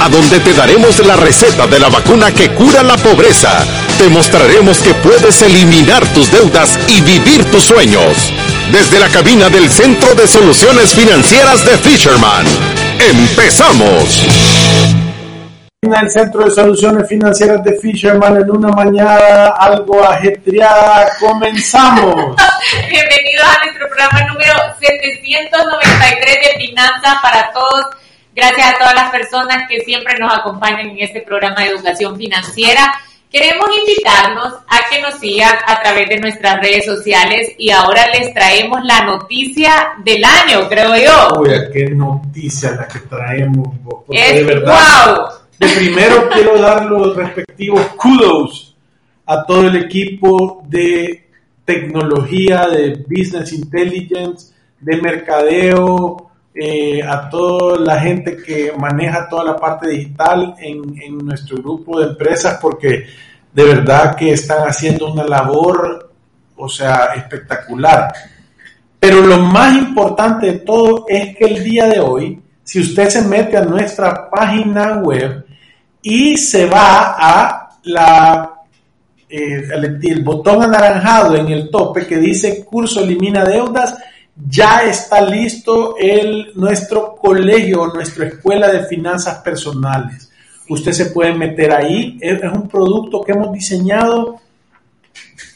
a donde te daremos la receta de la vacuna que cura la pobreza. Te mostraremos que puedes eliminar tus deudas y vivir tus sueños. Desde la cabina del Centro de Soluciones Financieras de Fisherman. ¡Empezamos! el Centro de Soluciones Financieras de Fisherman en una mañana algo ajetreada. Comenzamos. Bienvenidos a nuestro programa número 793 de Finanzas para Todos. Gracias a todas las personas que siempre nos acompañan en este programa de educación financiera. Queremos invitarnos a que nos sigan a través de nuestras redes sociales y ahora les traemos la noticia del año, creo yo. Uy, qué noticia la que traemos. Es, de verdad, wow de primero quiero dar los respectivos kudos a todo el equipo de tecnología, de business intelligence, de mercadeo, eh, a toda la gente que maneja toda la parte digital en, en nuestro grupo de empresas, porque de verdad que están haciendo una labor, o sea, espectacular. Pero lo más importante de todo es que el día de hoy, si usted se mete a nuestra página web, y se va a la, eh, el, botón anaranjado en el tope que dice curso elimina deudas. Ya está listo el, nuestro colegio, nuestra escuela de finanzas personales. Usted se puede meter ahí. Es, un producto que hemos diseñado.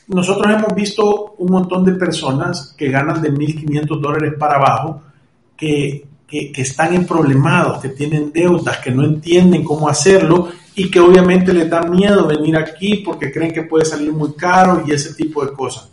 Nosotros hemos visto un montón de personas que ganan de 1.500 dólares para abajo, que que, están en problemados, que tienen deudas, que no entienden cómo hacerlo y que obviamente les da miedo venir aquí porque creen que puede salir muy caro y ese tipo de cosas.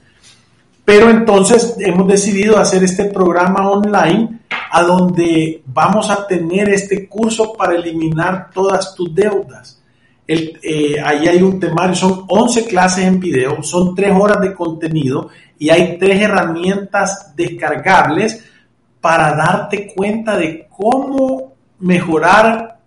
Pero entonces hemos decidido hacer este programa online a donde vamos a tener este curso para eliminar todas tus deudas. Eh, ahí hay un temario, son 11 clases en video, son 3 horas de contenido y hay 3 herramientas descargables para darte cuenta de cómo mejorar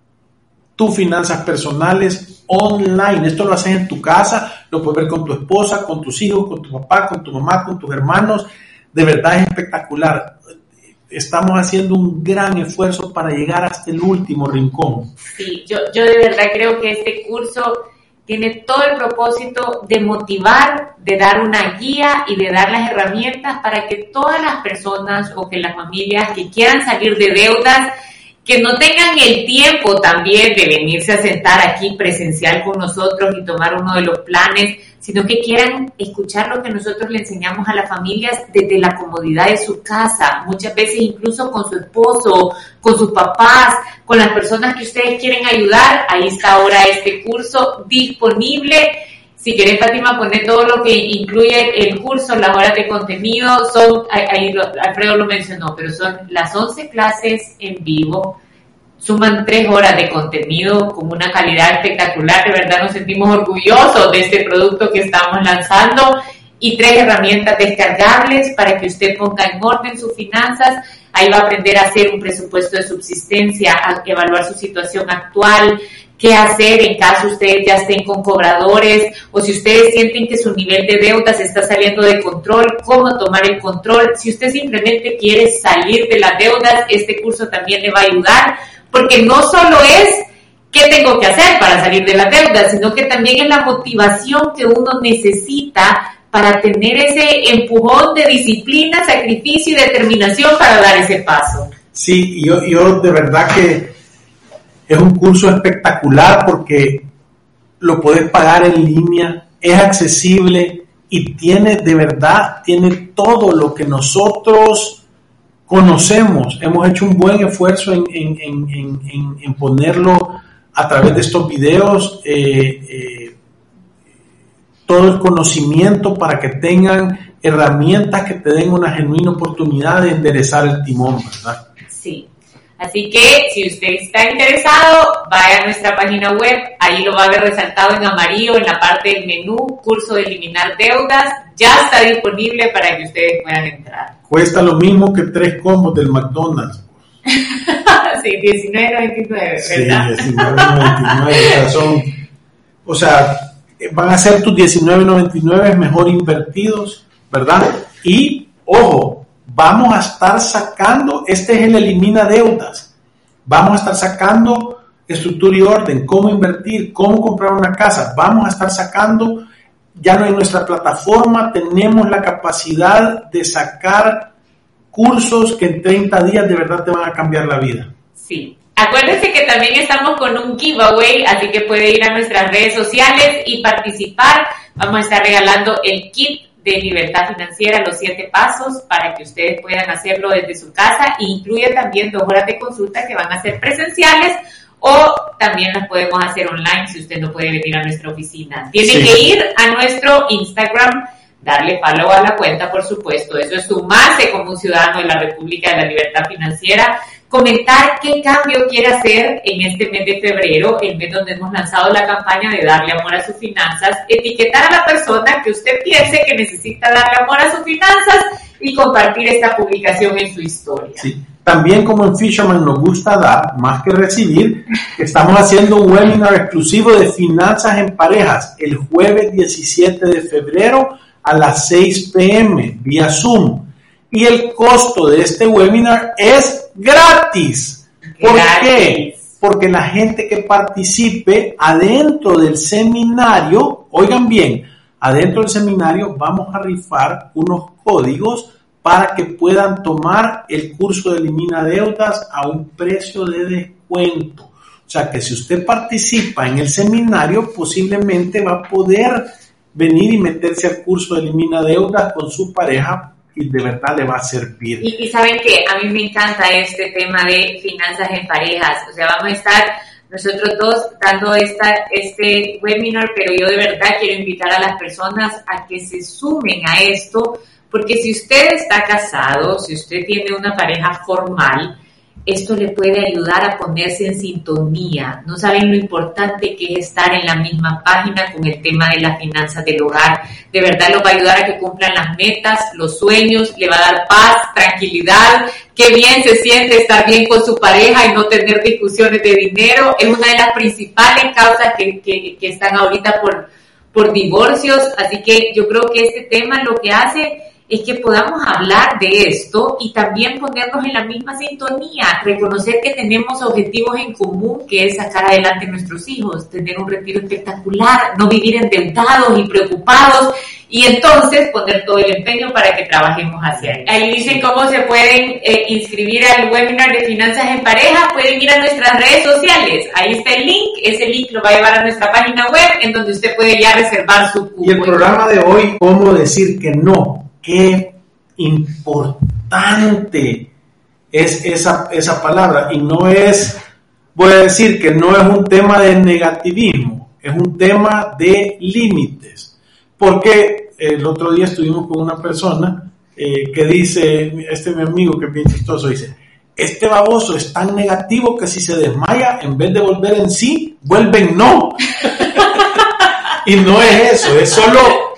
tus finanzas personales online. Esto lo haces en tu casa, lo puedes ver con tu esposa, con tus hijos, con tu papá, con tu mamá, con tus hermanos. De verdad es espectacular. Estamos haciendo un gran esfuerzo para llegar hasta el último rincón. Sí, yo, yo de verdad creo que este curso tiene todo el propósito de motivar, de dar una guía y de dar las herramientas para que todas las personas o que las familias que quieran salir de deudas, que no tengan el tiempo también de venirse a sentar aquí presencial con nosotros y tomar uno de los planes, sino que quieran escuchar lo que nosotros le enseñamos a las familias desde la comodidad de su casa, muchas veces incluso con su esposo, con sus papás, con las personas que ustedes quieren ayudar. Ahí está ahora este curso disponible. Si querés, Fátima, poner todo lo que incluye el curso, las horas de contenido, son, ahí Alfredo lo mencionó, pero son las 11 clases en vivo, suman tres horas de contenido con una calidad espectacular. De verdad nos sentimos orgullosos de este producto que estamos lanzando y tres herramientas descargables para que usted ponga en orden sus finanzas. Ahí va a aprender a hacer un presupuesto de subsistencia, a evaluar su situación actual, qué hacer en caso ustedes ya estén con cobradores o si ustedes sienten que su nivel de deudas está saliendo de control, cómo tomar el control. Si usted simplemente quiere salir de las deudas, este curso también le va a ayudar porque no solo es qué tengo que hacer para salir de la deuda, sino que también es la motivación que uno necesita para tener ese empujón de disciplina, sacrificio y determinación para dar ese paso. Sí, yo, yo de verdad que es un curso espectacular porque lo puedes pagar en línea, es accesible y tiene de verdad, tiene todo lo que nosotros conocemos, hemos hecho un buen esfuerzo en, en, ponerlo a través de estos videos, eh, eh, todo el conocimiento para que tengan herramientas que te den una genuina oportunidad de enderezar el timón, ¿verdad? Sí. Así que si usted está interesado, vaya a nuestra página web, ahí lo va a ver resaltado en amarillo en la parte del menú, curso de eliminar deudas, ya está disponible para que ustedes puedan entrar. Cuesta lo mismo que tres combos del McDonald's. sí, 19.99, ¿verdad? Sí, 19.99, son, o sea, van a ser tus 19.99 mejor invertidos, ¿verdad? Y, ojo, vamos a estar sacando, este es el elimina deudas, vamos a estar sacando estructura y orden, cómo invertir, cómo comprar una casa, vamos a estar sacando, ya en nuestra plataforma tenemos la capacidad de sacar cursos que en 30 días de verdad te van a cambiar la vida. Sí. Acuérdense que también estamos con un giveaway, así que puede ir a nuestras redes sociales y participar. Vamos a estar regalando el kit de libertad financiera, los siete pasos para que ustedes puedan hacerlo desde su casa. incluye también dos horas de consulta que van a ser presenciales o también las podemos hacer online si usted no puede venir a nuestra oficina. Tiene que ir a nuestro Instagram, darle follow a la cuenta, por supuesto. Eso es sumarse como un ciudadano de la República de la Libertad Financiera comentar qué cambio quiere hacer en este mes de febrero, el mes donde hemos lanzado la campaña de darle amor a sus finanzas, etiquetar a la persona que usted piense que necesita darle amor a sus finanzas y compartir esta publicación en su historia. Sí. También como en Fisherman nos gusta dar más que recibir, estamos haciendo un webinar exclusivo de finanzas en parejas el jueves 17 de febrero a las 6 pm vía Zoom. Y el costo de este webinar es gratis. ¿Por qué? Porque la gente que participe adentro del seminario, oigan bien, adentro del seminario vamos a rifar unos códigos para que puedan tomar el curso de Elimina Deudas a un precio de descuento. O sea que si usted participa en el seminario, posiblemente va a poder venir y meterse al curso de Elimina Deudas con su pareja y de verdad le va a servir. Y, y saben que a mí me encanta este tema de finanzas en parejas, o sea, vamos a estar nosotros dos dando esta, este webinar, pero yo de verdad quiero invitar a las personas a que se sumen a esto, porque si usted está casado, si usted tiene una pareja formal, esto le puede ayudar a ponerse en sintonía. No saben lo importante que es estar en la misma página con el tema de las finanzas del hogar. De verdad lo va a ayudar a que cumplan las metas, los sueños, le va a dar paz, tranquilidad. Qué bien se siente estar bien con su pareja y no tener discusiones de dinero. Es una de las principales causas que, que, que están ahorita por, por divorcios. Así que yo creo que este tema lo que hace es que podamos hablar de esto y también ponernos en la misma sintonía, reconocer que tenemos objetivos en común, que es sacar adelante a nuestros hijos, tener un retiro espectacular, no vivir endeudados y preocupados y entonces poner todo el empeño para que trabajemos hacia ahí. Ahí dicen cómo se pueden eh, inscribir al webinar de finanzas en pareja, pueden ir a nuestras redes sociales, ahí está el link, ese link lo va a llevar a nuestra página web en donde usted puede ya reservar su cupo. Y el programa de hoy, cómo decir que no qué importante es esa, esa palabra. Y no es, voy a decir que no es un tema de negativismo, es un tema de límites. Porque el otro día estuvimos con una persona eh, que dice, este mi amigo que es bien chistoso, dice, este baboso es tan negativo que si se desmaya, en vez de volver en sí, vuelve en no. y no es eso, es solo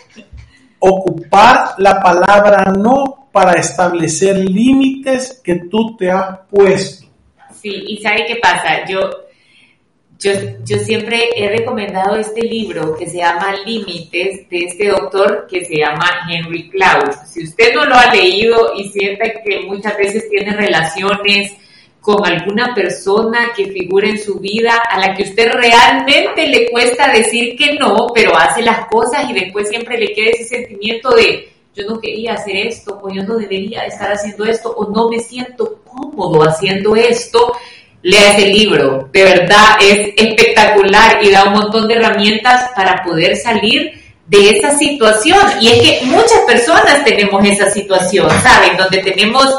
ocupar la palabra no para establecer límites que tú te has puesto. Sí, y ¿sabe qué pasa? Yo, yo, yo siempre he recomendado este libro que se llama Límites de este doctor que se llama Henry Cloud. Si usted no lo ha leído y siente que muchas veces tiene relaciones con alguna persona que figure en su vida a la que usted realmente le cuesta decir que no, pero hace las cosas y después siempre le queda ese sentimiento de yo no quería hacer esto o yo no debería estar haciendo esto o no me siento cómodo haciendo esto, lea ese libro. De verdad es espectacular y da un montón de herramientas para poder salir de esa situación. Y es que muchas personas tenemos esa situación, ¿saben? Donde tenemos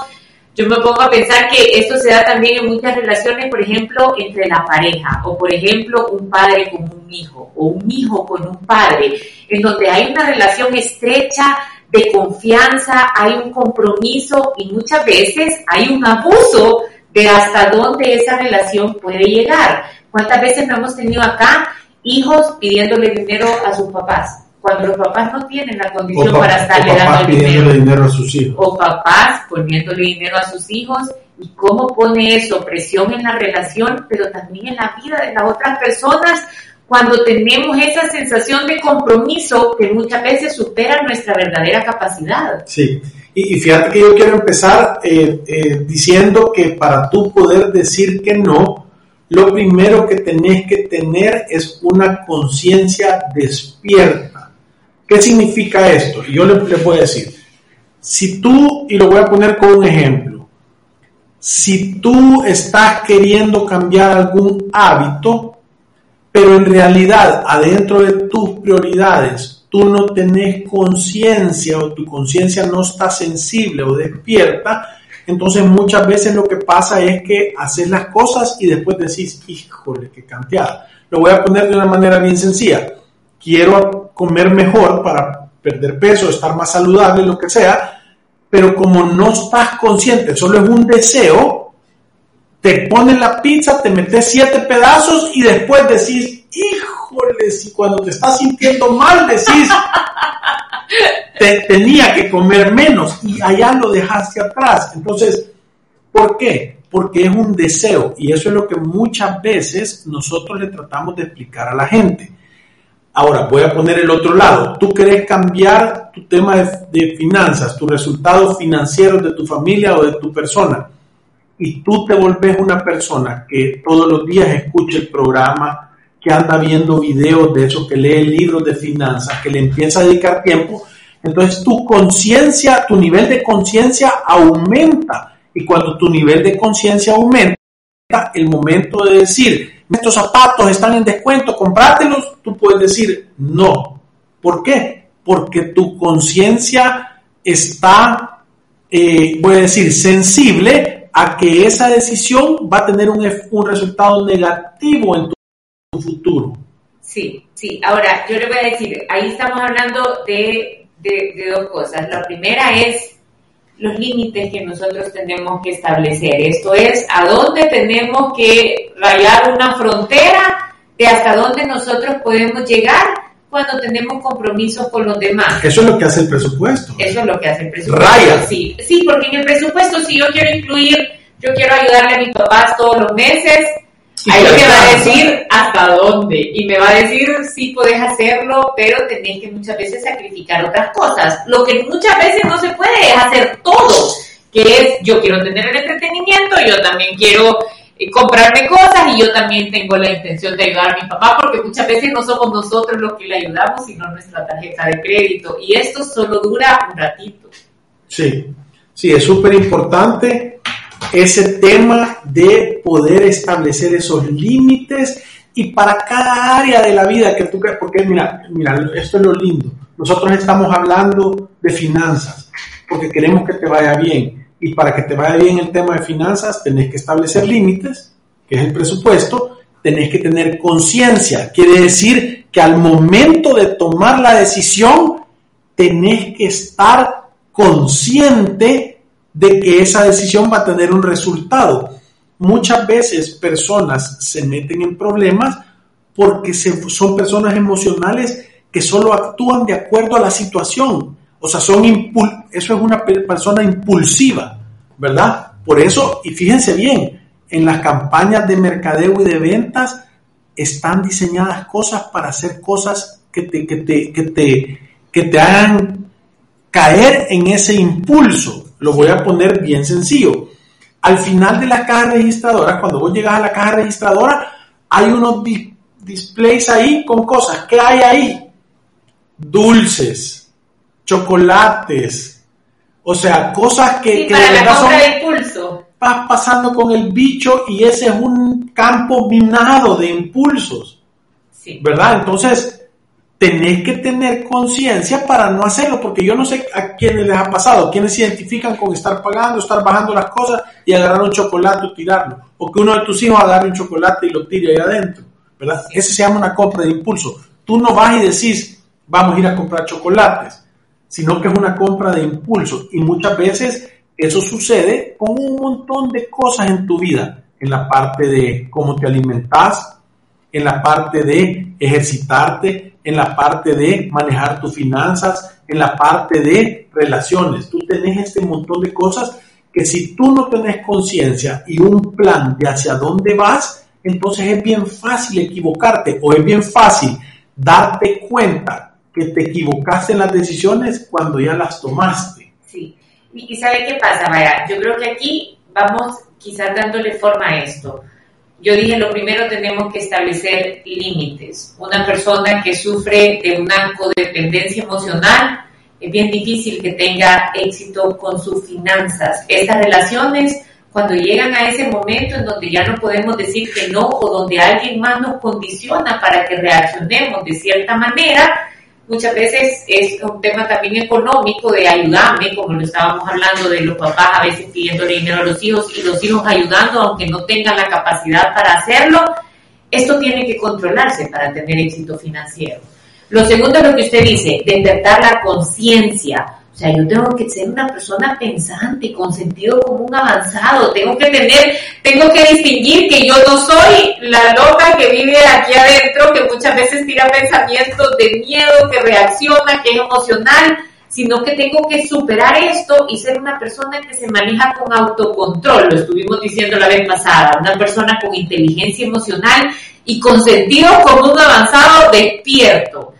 yo me pongo a pensar que esto se da también en muchas relaciones, por ejemplo, entre la pareja, o por ejemplo, un padre con un hijo, o un hijo con un padre, en donde hay una relación estrecha de confianza, hay un compromiso y muchas veces hay un abuso de hasta dónde esa relación puede llegar. ¿Cuántas veces no hemos tenido acá hijos pidiéndole dinero a sus papás? Cuando los papás no tienen la condición para estarle dando dinero. dinero a sus hijos. O papás poniéndole dinero a sus hijos y cómo pone eso presión en la relación, pero también en la vida de las otras personas cuando tenemos esa sensación de compromiso que muchas veces supera nuestra verdadera capacidad. Sí, y, fíjate que yo quiero empezar eh, eh, diciendo que para tú poder decir que no, lo primero que tenés que tener es una conciencia despierta. ¿Qué significa esto? Yo le, le voy a decir, si tú, y lo voy a poner con un ejemplo, si tú estás queriendo cambiar algún hábito, pero en realidad adentro de tus prioridades tú no tenés conciencia o tu conciencia no está sensible o despierta, entonces muchas veces lo que pasa es que haces las cosas y después decís, híjole, qué canteada. Lo voy a poner de una manera bien sencilla. Quiero comer mejor para perder peso, estar más saludable, lo que sea, pero como no estás consciente, solo es un deseo, te ponen la pizza, te metes siete pedazos y después decís, híjole, si cuando te estás sintiendo mal decís, te, tenía que comer menos y allá lo dejaste atrás. Entonces, ¿por qué? Porque es un deseo y eso es lo que muchas veces nosotros le tratamos de explicar a la gente. Ahora, voy a poner el otro lado. Tú querés cambiar tu tema de, finanzas, tus resultados financieros de tu familia o de tu persona y tú te volvés una persona que todos los días escucha el programa, que anda viendo videos de eso, que lee libros de finanzas, que le empieza a dedicar tiempo, entonces tu conciencia, tu nivel de conciencia aumenta. Y cuando tu nivel de conciencia aumenta, el momento de decir, estos zapatos están en descuento, comprátelos, tú puedes decir no. ¿Por qué? Porque tu conciencia está, eh, voy a decir, sensible a que esa decisión va a tener un, resultado negativo en tu, futuro. Sí, sí. Ahora, yo le voy a decir, ahí estamos hablando de, dos cosas. La primera es los límites que nosotros tenemos que establecer. Esto es, a dónde tenemos que rayar una frontera de hasta dónde nosotros podemos llegar cuando tenemos compromisos con los demás. Eso es lo que hace el presupuesto. Eso es lo que hace el presupuesto. Raya. Sí, sí, porque en el presupuesto si yo quiero incluir, yo quiero ayudarle a mis papás todos los meses, ahí me va a decir hasta dónde y me va a decir sí puedes hacerlo, pero tenés que muchas veces sacrificar otras cosas. Lo que muchas veces no se puede es hacer todo, que es yo quiero tener el entretenimiento, yo también quiero comprarme cosas y yo también tengo la intención de ayudar a mi papá porque muchas veces no somos nosotros los que le ayudamos, sino nuestra tarjeta de crédito. Y esto solo dura un ratito. Sí, sí, es súper importante ese tema de poder establecer esos límites y para cada área de la vida que tú creas, porque mira, mira, esto es lo lindo. Nosotros estamos hablando de finanzas porque queremos que te vaya bien y para que te vaya bien el tema de finanzas, tenés que establecer límites, que es el presupuesto, tenés que tener conciencia. Quiere decir que al momento de tomar la decisión, tenés que estar consciente de que esa decisión va a tener un resultado. Muchas veces personas se meten en problemas porque son personas emocionales que solo actúan de acuerdo a la situación o sea, son eso es una persona impulsiva, ¿verdad? Por eso, y fíjense bien, en las campañas de mercadeo y de ventas están diseñadas cosas para hacer cosas que te, que te, que te, que te hagan caer en ese impulso. Lo voy a poner bien sencillo. Al final de la caja registradora, cuando vos llegas a la caja registradora, hay unos displays ahí con cosas. ¿Qué hay ahí? Dulces chocolates, o sea, cosas que, que para la compra de impulso. Vas pasando con el bicho y ese es un campo minado de impulsos. Sí. ¿Verdad? Entonces, tenés que tener conciencia para no hacerlo, porque yo no sé a quiénes les ha pasado, quiénes se identifican con estar pagando, estar bajando las cosas y agarrar un chocolate o tirarlo, o que uno de tus hijos agarre un chocolate y lo tire ahí adentro, ¿verdad? Ese se llama una compra de impulso. Tú no vas y decís, vamos a ir a comprar chocolates sino que es una compra de impulso y muchas veces Eso sucede con un montón de cosas en tu vida, en la parte de cómo te alimentas, en la parte de ejercitarte, en la parte de manejar tus finanzas, en la parte de relaciones. Tú tenés este montón de cosas que si tú no tenés conciencia y un plan de hacia dónde vas, entonces es bien fácil equivocarte o es bien fácil darte cuenta que te equivocaste en las decisiones cuando ya las tomaste. Sí, y, ¿sabe qué pasa, Vaya? Yo creo que aquí vamos quizás dándole forma a esto. Yo dije, lo primero tenemos que establecer límites. Una persona que sufre de una codependencia emocional, es bien difícil que tenga éxito con sus finanzas. Estas relaciones, cuando llegan a ese momento en donde ya no podemos decir que no o donde alguien más nos condiciona para que reaccionemos de cierta manera, muchas veces es un tema también económico de ayudarme, como lo estábamos hablando de los papás a veces pidiéndole dinero a los hijos y los hijos ayudando aunque no tengan la capacidad para hacerlo. Esto tiene que controlarse para tener éxito financiero. Lo segundo es lo que usted dice, despertar la conciencia. O sea, yo tengo que ser una persona pensante, con sentido común avanzado. Tengo que tener, tengo que distinguir que yo no soy la loca que vive aquí adentro, que muchas veces tira pensamientos de miedo, que reacciona, que es emocional, sino que tengo que superar esto y ser una persona que se maneja con autocontrol. Lo estuvimos diciendo la vez pasada, una persona con inteligencia emocional y con sentido común avanzado despierto.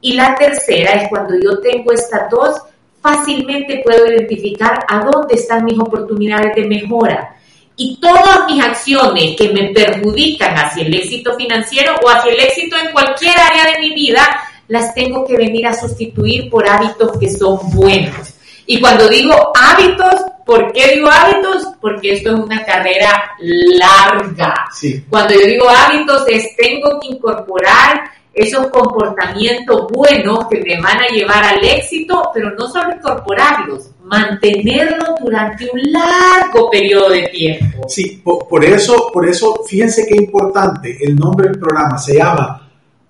Y la tercera es cuando yo tengo estas dos, fácilmente puedo identificar a dónde están mis oportunidades de mejora. Y todas mis acciones que me perjudican hacia el éxito financiero o hacia el éxito en cualquier área de mi vida, las tengo que venir a sustituir por hábitos que son buenos. Y cuando digo hábitos, ¿por qué digo hábitos? Porque esto es una carrera larga. Cuando yo digo hábitos es tengo que incorporar esos comportamientos buenos que me van a llevar al éxito, pero no solo incorporarlos, mantenerlos durante un largo periodo de tiempo. Sí, por, eso, por eso, fíjense qué importante, el nombre del programa se llama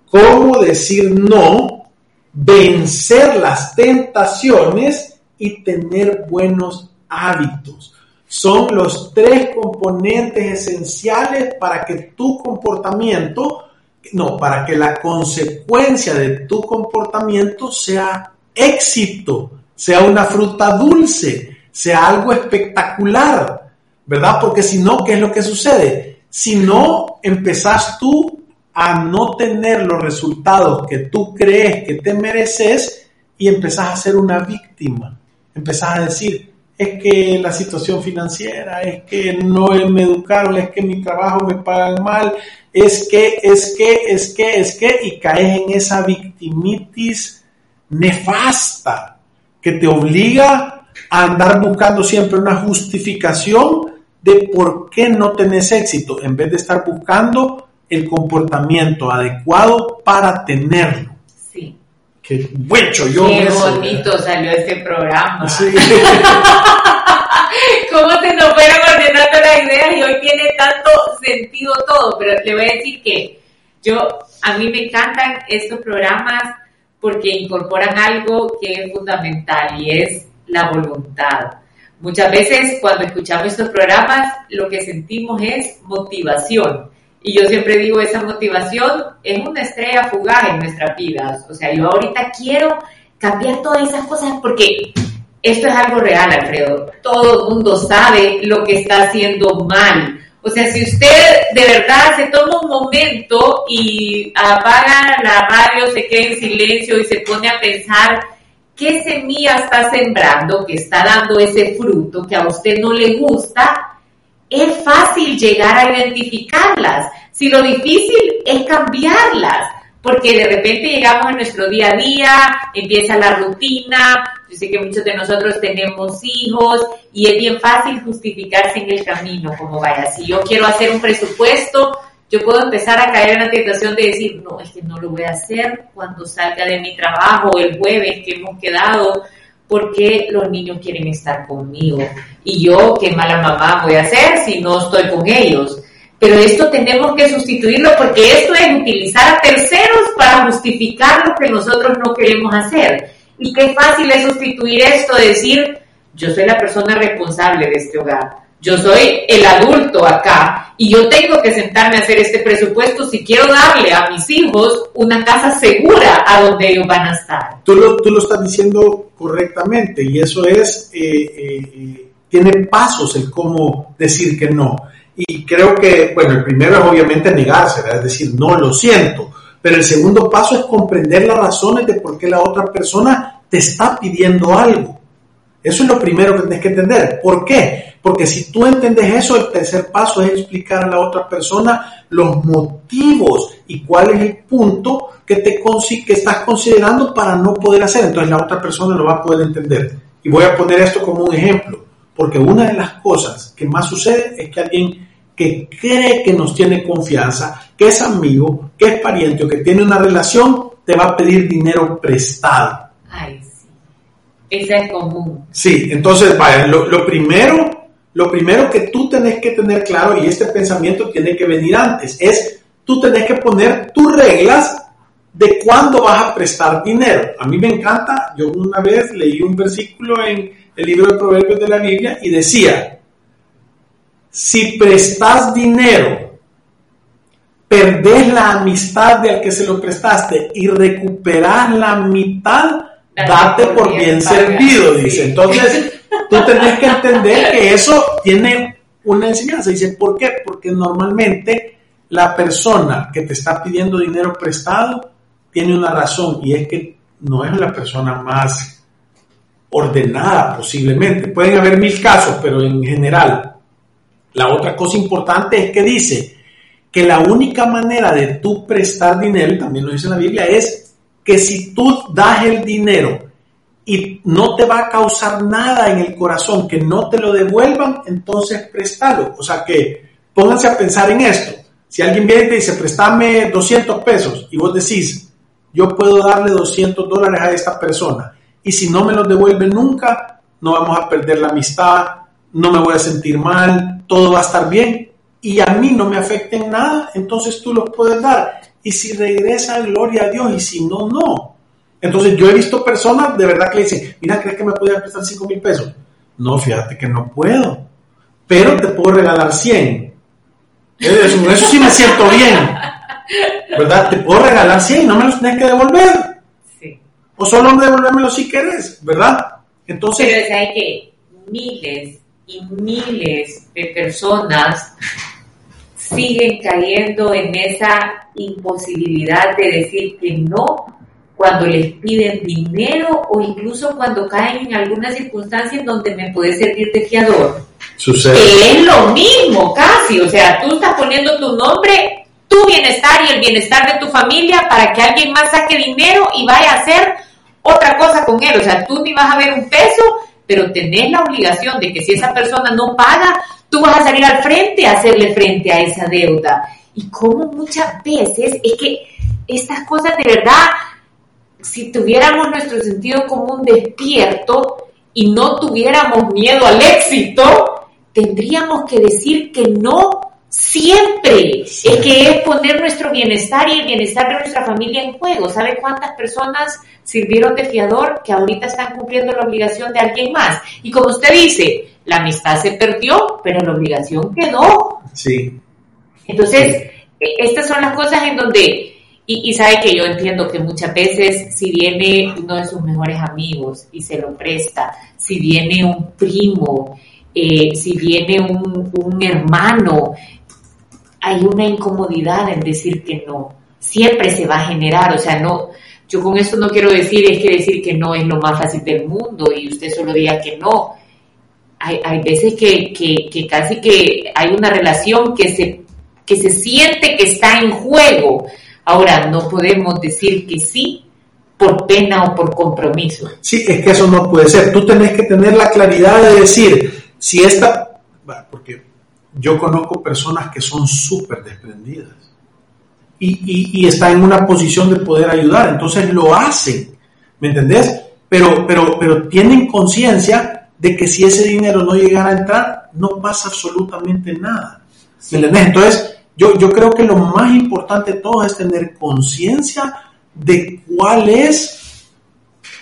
¿Cómo decir no, vencer las tentaciones y tener buenos hábitos? Son los tres componentes esenciales para que tu comportamiento no, para que la consecuencia de tu comportamiento sea éxito, sea una fruta dulce, sea algo espectacular, ¿verdad? Porque si no, ¿qué es lo que sucede? Si no empezás tú a no tener los resultados que tú crees que te mereces y empezás a ser una víctima, empezás a decir, es que la situación financiera, es que no me educaron, es que mi trabajo me pagan mal, es que, es que, es que, es que, y caes en esa victimitis nefasta que te obliga a andar buscando siempre una justificación de por qué no tenés éxito, en vez de estar buscando el comportamiento adecuado para tenerlo. Qué bonito salió este programa. Sí. cómo se nos fueron ordenando las ideas y hoy tiene tanto sentido todo, pero le voy a decir que yo, a mí me encantan estos programas porque incorporan algo que es fundamental y es la voluntad. Muchas veces cuando escuchamos estos programas lo que sentimos es motivación. Y yo siempre digo, esa motivación es una estrella fugaz en nuestras vidas. O sea, yo ahorita quiero cambiar todas esas cosas porque esto es algo real, Alfredo. Todo el mundo sabe lo que está haciendo mal. O sea, si usted de verdad se toma un momento y apaga la radio, se queda en silencio y se pone a pensar qué semilla está sembrando, que está dando ese fruto que a usted no le gusta, es fácil llegar a identificarlas. Si lo difícil es cambiarlas, porque de repente llegamos a nuestro día a día, empieza la rutina, yo sé que muchos de nosotros tenemos hijos y es bien fácil justificarse en el camino, como vaya, si yo quiero hacer un presupuesto, yo puedo empezar a caer en la tentación de decir, no, es que no lo voy a hacer cuando salga de mi trabajo el jueves que hemos quedado, porque los niños quieren estar conmigo. Y yo, qué mala mamá voy a hacer si no estoy con ellos. Pero esto tenemos que sustituirlo porque esto es utilizar a terceros para justificar lo que nosotros no queremos hacer. Y qué fácil es sustituir esto, decir, yo soy la persona responsable de este hogar. Yo soy el adulto acá y yo tengo que sentarme a hacer este presupuesto si quiero darle a mis hijos una casa segura a donde ellos van a estar. Tú lo, tú lo estás diciendo correctamente y eso es, eh, eh, eh, tiene pasos el cómo decir que no. Y creo que, bueno, el primero es obviamente negarse, es decir, no lo siento. Pero el segundo paso es comprender las razones de por qué la otra persona te está pidiendo algo. Eso es lo primero que tienes que entender. ¿Por qué? Porque si tú entiendes eso, el tercer paso es explicar a la otra persona los motivos y cuál es el punto que, te, que estás considerando para no poder hacer. Entonces la otra persona lo va a poder entender. Y voy a poner esto como un ejemplo, porque una de las cosas que más sucede es que alguien que cree que nos tiene confianza, que es amigo, que es pariente o que tiene una relación, te va a pedir dinero prestado. Sí. Es común. Sí, entonces, vaya, lo, lo, primero, lo primero que tú tenés que tener claro, y este pensamiento tiene que venir antes, es tú tenés que poner tus reglas de cuándo vas a prestar dinero. A mí me encanta, yo una vez leí un versículo en el libro de Proverbios de la Biblia y decía, si prestas dinero, perdés la amistad del que se lo prestaste y recuperas la mitad, date por bien servido, dice. Entonces, tú tenés que entender que eso tiene una enseñanza. Dice, ¿por qué? Porque normalmente la persona que te está pidiendo dinero prestado tiene una razón y es que no es la persona más ordenada posiblemente. Pueden haber mil casos, pero en general la otra cosa importante es que dice que la única manera de tú prestar dinero, también lo dice la Biblia, es que si tú das el dinero y no te va a causar nada en el corazón que no te lo devuelvan, entonces préstalo. O sea que pónganse a pensar en esto. Si alguien viene y te dice, préstame 200 pesos y vos decís, yo puedo darle 200 dólares a esta persona y si no me los devuelve nunca, no vamos a perder la amistad, no me voy a sentir mal, todo va a estar bien y a mí no me afecta en nada, entonces tú los puedes dar. Y si regresa, gloria a Dios, y si no, no. Entonces yo he visto personas de verdad que le dicen, mira, ¿crees que me podías prestar 5 mil pesos? No, fíjate que no puedo, pero te puedo regalar 100. Eso, eso sí me siento bien. ¿Verdad? Te puedo regalar 100 y no me los tienes que devolver. Sí. O solo devolvérmelo si quieres, ¿verdad? Entonces... Pero hay que miles y miles de personas siguen cayendo en esa imposibilidad de decir que no cuando les piden dinero o incluso cuando caen en algunas circunstancias donde me puede servir de fiador. Sucede. es lo mismo casi, o sea, tú estás poniendo tu nombre, tu bienestar y el bienestar de tu familia para que alguien más saque dinero y vaya a hacer otra cosa con él, o sea, tú ni vas a ver un peso pero tenés la obligación de que si esa persona no paga, tú vas a salir al frente a hacerle frente a esa deuda. Y como muchas veces es que estas cosas de verdad, si tuviéramos nuestro sentido común despierto y no tuviéramos miedo al éxito, tendríamos que decir que no siempre. Es que es poner nuestro bienestar y el bienestar de nuestra familia en juego. ¿Sabe cuántas personas sirvieron de fiador que ahorita están cumpliendo la obligación de alguien más? Y como usted dice, la amistad se perdió, pero la obligación quedó. Sí. Entonces, e, estas son las cosas en donde, y, sabe que yo entiendo que muchas veces si viene uno de sus mejores amigos y se lo presta, si viene un primo, eh, si viene un, un hermano, hay una incomodidad en decir que no. Siempre se va a generar, o sea, no, yo con esto no quiero decir, es que decir que no es lo más fácil del mundo y usted solo diga que no. Hay, hay veces que, que, que, casi que hay una relación que se, que se siente que está en juego. Ahora, no podemos decir que sí por pena o por compromiso. Sí, es que eso no puede ser. Tú tenés que tener la claridad de decir, si esta, porque yo conozco personas que son súper desprendidas y, y, están en una posición de poder ayudar, entonces lo hacen, ¿me entendés? Pero, pero, pero tienen conciencia de que si ese dinero no llegara a entrar, no pasa absolutamente nada. Entonces, yo, yo creo que lo más importante de todo es tener conciencia de cuál es,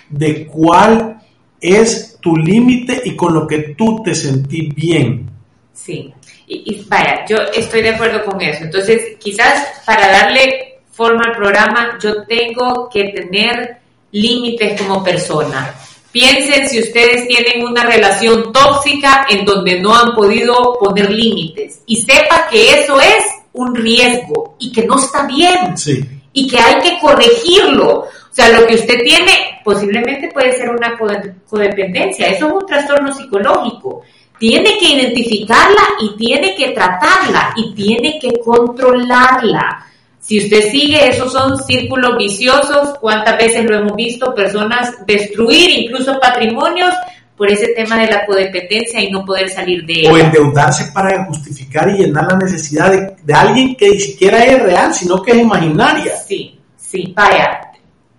de cuál es tu límite y con lo que tú te sentís bien. Sí, y, y, vaya, yo estoy de acuerdo con eso. Entonces, quizás para darle forma al programa, yo tengo que tener límites como persona. Piensen si ustedes tienen una relación tóxica en donde no han podido poner límites y sepa que eso es un riesgo y que no está bien Sí. y que hay que corregirlo. O sea, lo que usted tiene posiblemente puede ser una code- codependencia, eso es un trastorno psicológico. Tiene que identificarla y tiene que tratarla y tiene que controlarla. Si usted sigue, esos son círculos viciosos, cuántas veces lo hemos visto, personas destruir incluso patrimonios por ese tema de la codependencia y no poder salir de O ella. endeudarse para justificar y llenar la necesidad de, de alguien que ni siquiera es real, sino que es imaginaria. Sí, sí, vaya.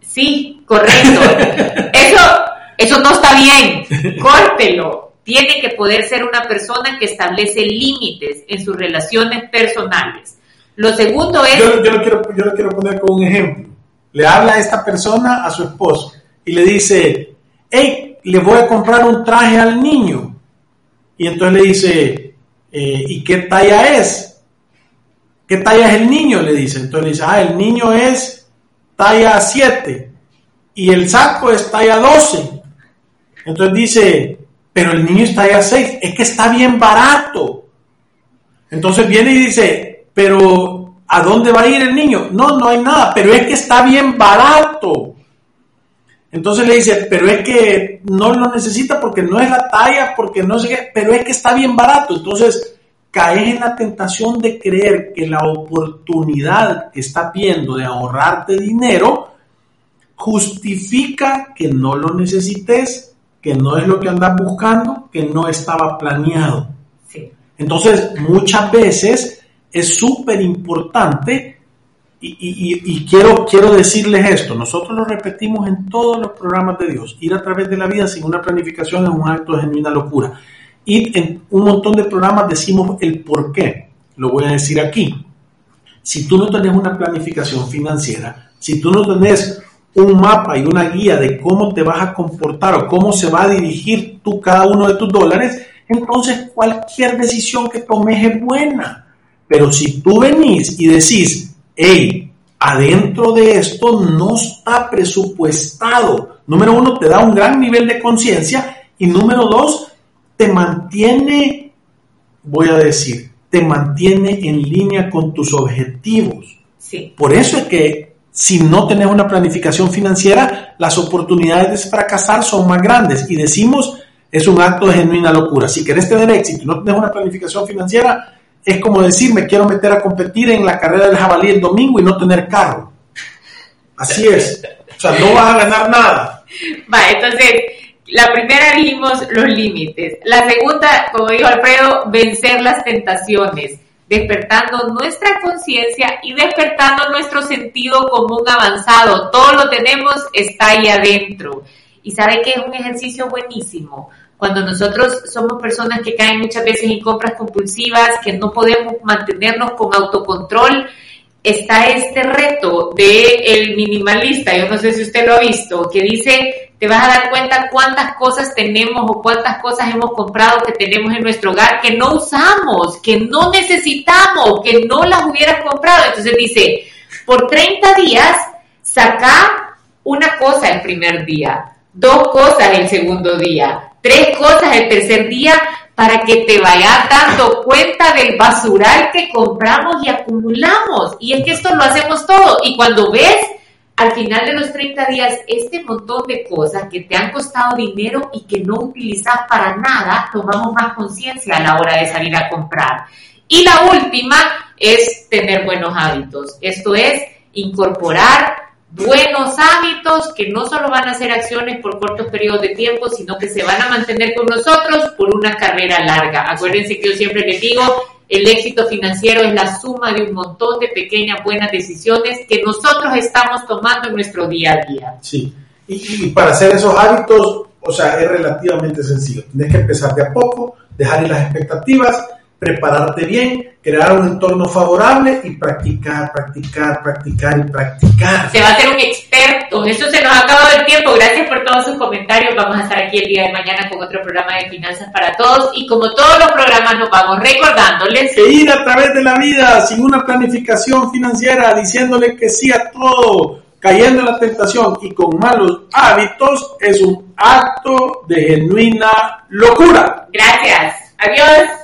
Sí, correcto. Eso, eso no está bien. Córtelo. Tiene que poder ser una persona que establece límites en sus relaciones personales. Lo segundo es, Yo, yo, lo quiero, yo quiero poner como un ejemplo. Le habla esta persona a su esposo y le dice, hey, le voy a comprar un traje al niño. Y entonces le dice, eh, ¿y qué talla es? ¿Qué talla es el niño? Le dice. Entonces le dice, ah, el niño es talla 7 y el saco es talla 12. Entonces dice, pero el niño es talla 6, es que está bien barato. Entonces viene y dice, pero ¿a dónde va a ir el niño? No, no hay nada, pero es que está bien barato. Entonces le dice, pero es que no lo necesita porque no es la talla, porque no sé qué, pero es que está bien barato. Entonces caes en la tentación de creer que la oportunidad que está viendo de ahorrarte dinero justifica que no lo necesites, que no es lo que andas buscando, que no estaba planeado. sí, Entonces, muchas veces es súper importante y, y- quiero, quiero decirles esto, nosotros lo repetimos en todos los programas de Dios, ir a través de la vida sin una planificación es un acto de genuina locura. Y en un montón de programas decimos el por qué, lo voy a decir aquí. Si tú no tenés una planificación financiera, si tú no tenés un mapa y una guía de cómo te vas a comportar o cómo se va a dirigir tú cada uno de tus dólares, entonces cualquier decisión que tomes es buena. Pero si tú venís y decís, hey, adentro de esto no está presupuestado, número uno, te da un gran nivel de conciencia y número dos, te mantiene, voy a decir, te mantiene en línea con tus objetivos. sí. Por eso es que si no tenés una planificación financiera, las oportunidades de fracasar son más grandes. Y decimos, es un acto de genuina locura. Si querés tener éxito y no tenés una planificación financiera, es como decir, me quiero meter a competir en la carrera del jabalí el domingo y no tener carro. Así es. O sea, no vas a ganar nada. Va, entonces, la primera dijimos los límites. La segunda, como dijo Alfredo, vencer las tentaciones, despertando nuestra conciencia y despertando nuestro sentido común avanzado. Todo lo tenemos, está ahí adentro. Y sabe que es un ejercicio buenísimo. Cuando nosotros somos personas que caen muchas veces en compras compulsivas, que no podemos mantenernos con autocontrol, está este reto de el minimalista, yo no sé si usted lo ha visto, que dice, te vas a dar cuenta cuántas cosas tenemos o cuántas cosas hemos comprado que tenemos en nuestro hogar que no usamos, que no necesitamos, que no las hubieras comprado. Entonces dice, por 30 días, saca una cosa el primer día, dos cosas el segundo día, tres cosas el tercer día, para que te vayas dando cuenta del basural que compramos y acumulamos. Y es que esto lo hacemos todo. Y cuando ves al final de los 30 días este montón de cosas que te han costado dinero y que no utilizas para nada, tomamos más conciencia a la hora de salir a comprar. Y la última es tener buenos hábitos. Esto es incorporar buenos hábitos que no solo van a ser acciones por cortos periodos de tiempo, sino que se van a mantener con nosotros por una carrera larga. Acuérdense que yo siempre les digo, el éxito financiero es la suma de un montón de pequeñas buenas decisiones que nosotros estamos tomando en nuestro día a día. Sí. Y, y para hacer esos hábitos, o sea, es relativamente sencillo. Tienes que empezar de a poco, dejar ir las expectativas, prepararte bien, crear un entorno favorable y practicar, practicar, practicar y practicar. Se va a ser un experto. Eso se nos ha acabado el tiempo. Gracias por todos sus comentarios. Vamos a estar aquí el día de mañana con otro programa de Finanzas para Todos. Y como todos los programas, nos vamos recordándoles que ir a través de la vida sin una planificación financiera, diciéndole que sí a todo, cayendo en la tentación y con malos hábitos, es un acto de genuina locura. Gracias. Adiós.